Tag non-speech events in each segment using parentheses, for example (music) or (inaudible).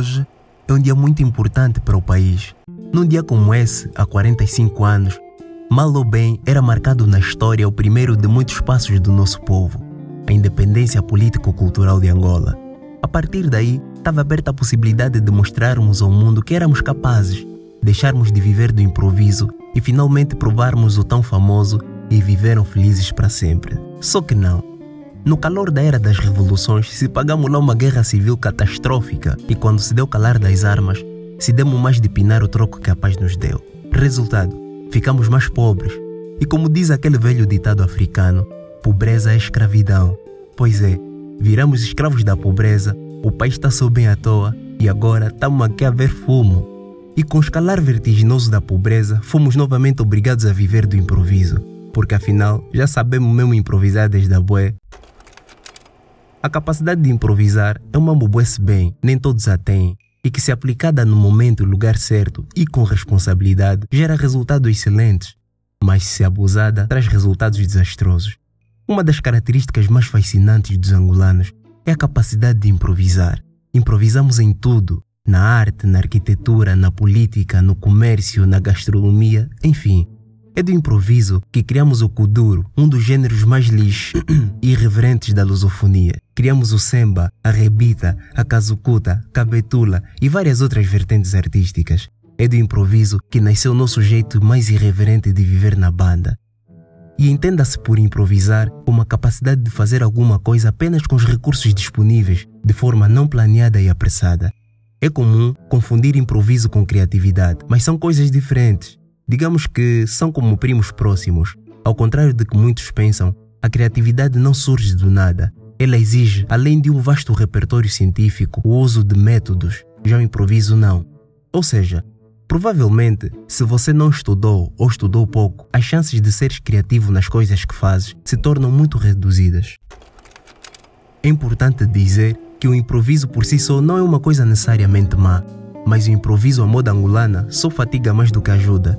Hoje é um dia muito importante para o país. Num dia como esse, há 45 anos, mal ou bem era marcado na história o primeiro de muitos passos do nosso povo, a independência político-cultural de Angola. A partir daí, estava aberta a possibilidade de mostrarmos ao mundo que éramos capazes, deixarmos de viver do improviso e finalmente provarmos o tão famoso e viveram felizes para sempre. Só que não. No calor da era das revoluções, se pagamos lá uma guerra civil catastrófica e quando se deu calar das armas, se demos mais de pinar o troco que a paz nos deu. Resultado, ficamos mais pobres. E como diz aquele velho ditado africano, pobreza é escravidão. Pois é, viramos escravos da pobreza, o país está só bem à toa e agora estamos aqui a ver fumo. E com o escalar vertiginoso da pobreza, fomos novamente obrigados a viver do improviso. Porque afinal, já sabemos mesmo improvisar desde a bué a capacidade de improvisar é uma ambubuece bem, nem todos a têm, e que se aplicada no momento e lugar certo e com responsabilidade, gera resultados excelentes, mas se abusada, traz resultados desastrosos. Uma das características mais fascinantes dos angolanos é a capacidade de improvisar. Improvisamos em tudo, na arte, na arquitetura, na política, no comércio, na gastronomia, enfim. É do improviso que criamos o kuduro, um dos gêneros mais lixos (clears throat) e irreverentes da lusofonia. Criamos o semba, a rebita, a kazukuta, cabetula e várias outras vertentes artísticas. É do improviso que nasceu o nosso jeito mais irreverente de viver na banda. E entenda-se por improvisar como a capacidade de fazer alguma coisa apenas com os recursos disponíveis, de forma não planeada e apressada. É comum confundir improviso com criatividade, mas são coisas diferentes. Digamos que são como primos próximos. Ao contrário do que muitos pensam, a criatividade não surge do nada. Ela exige, além de um vasto repertório científico, o uso de métodos. Já o improviso não. Ou seja, provavelmente, se você não estudou ou estudou pouco, as chances de seres criativo nas coisas que fazes se tornam muito reduzidas. É importante dizer que o improviso por si só não é uma coisa necessariamente má, mas o improviso à moda angolana só fatiga mais do que ajuda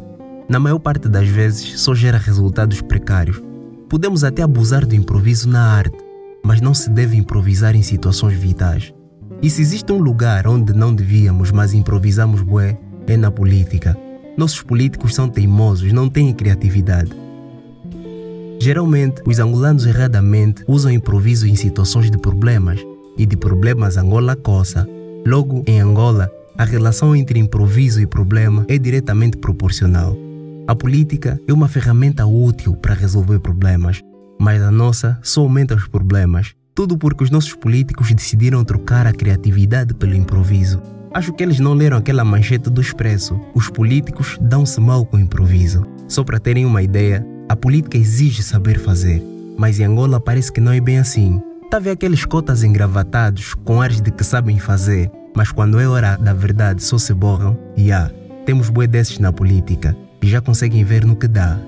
na maior parte das vezes só gera resultados precários. Podemos até abusar do improviso na arte, mas não se deve improvisar em situações vitais. E se existe um lugar onde não devíamos, mas improvisamos bué, é na política. Nossos políticos são teimosos, não têm criatividade. Geralmente, os angolanos erradamente usam improviso em situações de problemas, e de problemas Angola coça. Logo, em Angola, a relação entre improviso e problema é diretamente proporcional. A política é uma ferramenta útil para resolver problemas, mas a nossa só aumenta os problemas. Tudo porque os nossos políticos decidiram trocar a criatividade pelo improviso. Acho que eles não leram aquela manchete do Expresso. Os políticos dão-se mal com o improviso. Só para terem uma ideia, a política exige saber fazer, mas em Angola parece que não é bem assim. Tá vendo aqueles cotas engravatados com ares de que sabem fazer, mas quando é hora da verdade só se borram? E yeah, temos boi desses na política já conseguem ver no que dá.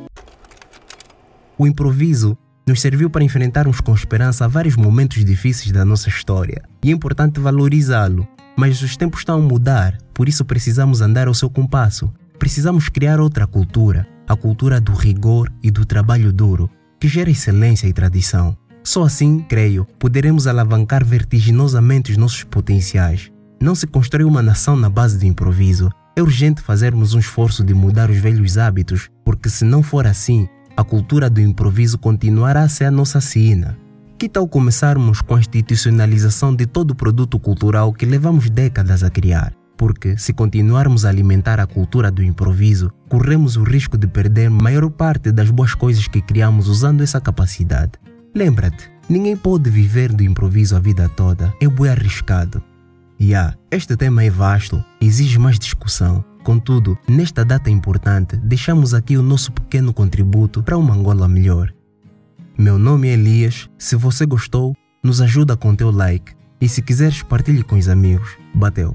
O improviso nos serviu para enfrentarmos com esperança vários momentos difíceis da nossa história e é importante valorizá-lo. Mas os tempos estão a mudar, por isso precisamos andar ao seu compasso. Precisamos criar outra cultura, a cultura do rigor e do trabalho duro, que gera excelência e tradição. Só assim, creio, poderemos alavancar vertiginosamente os nossos potenciais. Não se constrói uma nação na base do improviso, é urgente fazermos um esforço de mudar os velhos hábitos, porque se não for assim, a cultura do improviso continuará a ser a nossa sina. Que tal começarmos com a institucionalização de todo o produto cultural que levamos décadas a criar? Porque, se continuarmos a alimentar a cultura do improviso, corremos o risco de perder maior parte das boas coisas que criamos usando essa capacidade. Lembra-te, ninguém pode viver do improviso a vida toda, é bem arriscado. Yeah, este tema é vasto, exige mais discussão. Contudo, nesta data importante, deixamos aqui o nosso pequeno contributo para uma Angola melhor. Meu nome é Elias. Se você gostou, nos ajuda com teu like. E se quiseres, partilhe com os amigos. Bateu!